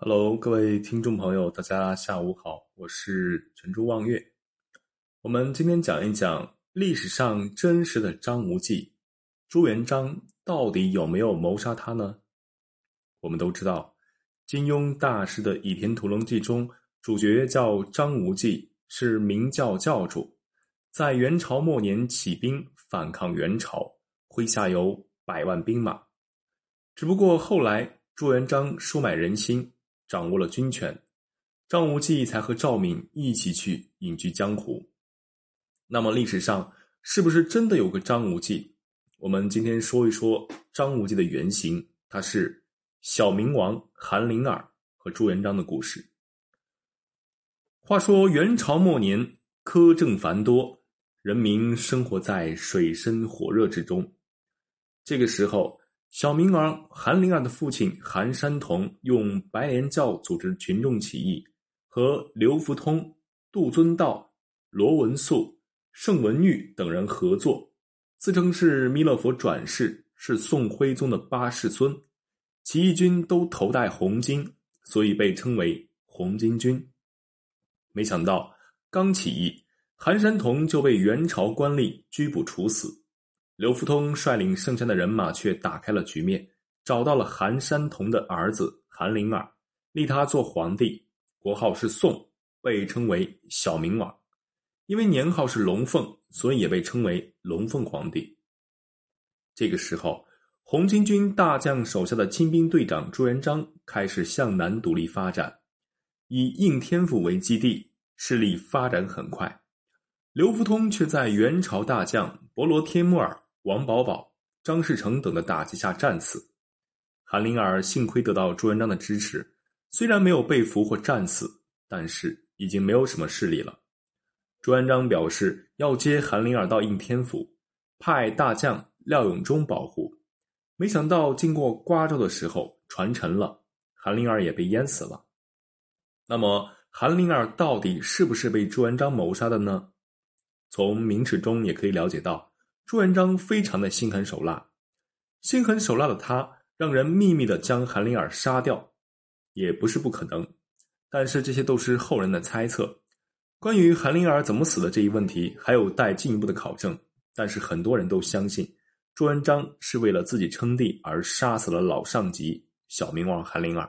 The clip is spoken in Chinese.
Hello，各位听众朋友，大家下午好，我是陈珠望月。我们今天讲一讲历史上真实的张无忌，朱元璋到底有没有谋杀他呢？我们都知道，金庸大师的《倚天屠龙记》中，主角叫张无忌，是明教教主，在元朝末年起兵反抗元朝，麾下有百万兵马。只不过后来朱元璋收买人心，掌握了军权，张无忌才和赵敏一起去隐居江湖。那么历史上是不是真的有个张无忌？我们今天说一说张无忌的原型，他是小明王韩林儿和朱元璋的故事。话说元朝末年，苛政繁多，人民生活在水深火热之中。这个时候。小明儿韩灵儿的父亲韩山童用白莲教组织群众起义，和刘福通、杜遵道、罗文素、盛文玉等人合作，自称是弥勒佛转世，是宋徽宗的八世孙。起义军都头戴红巾，所以被称为红巾军。没想到刚起义，韩山童就被元朝官吏拘捕处死。刘福通率领剩下的人马却打开了局面，找到了韩山童的儿子韩林儿，立他做皇帝，国号是宋，被称为小明王。因为年号是龙凤，所以也被称为龙凤皇帝。这个时候，红巾军大将手下的亲兵队长朱元璋开始向南独立发展，以应天府为基地，势力发展很快。刘福通却在元朝大将伯罗天木儿。王保保、张士诚等的打击下战死，韩林儿幸亏得到朱元璋的支持，虽然没有被俘或战死，但是已经没有什么势力了。朱元璋表示要接韩林儿到应天府，派大将廖永忠保护。没想到经过瓜州的时候船沉了，韩林儿也被淹死了。那么韩林儿到底是不是被朱元璋谋杀的呢？从明史中也可以了解到。朱元璋非常的心狠手辣，心狠手辣的他让人秘密的将韩林儿杀掉，也不是不可能，但是这些都是后人的猜测。关于韩林儿怎么死的这一问题，还有待进一步的考证。但是很多人都相信，朱元璋是为了自己称帝而杀死了老上级小明王韩林儿。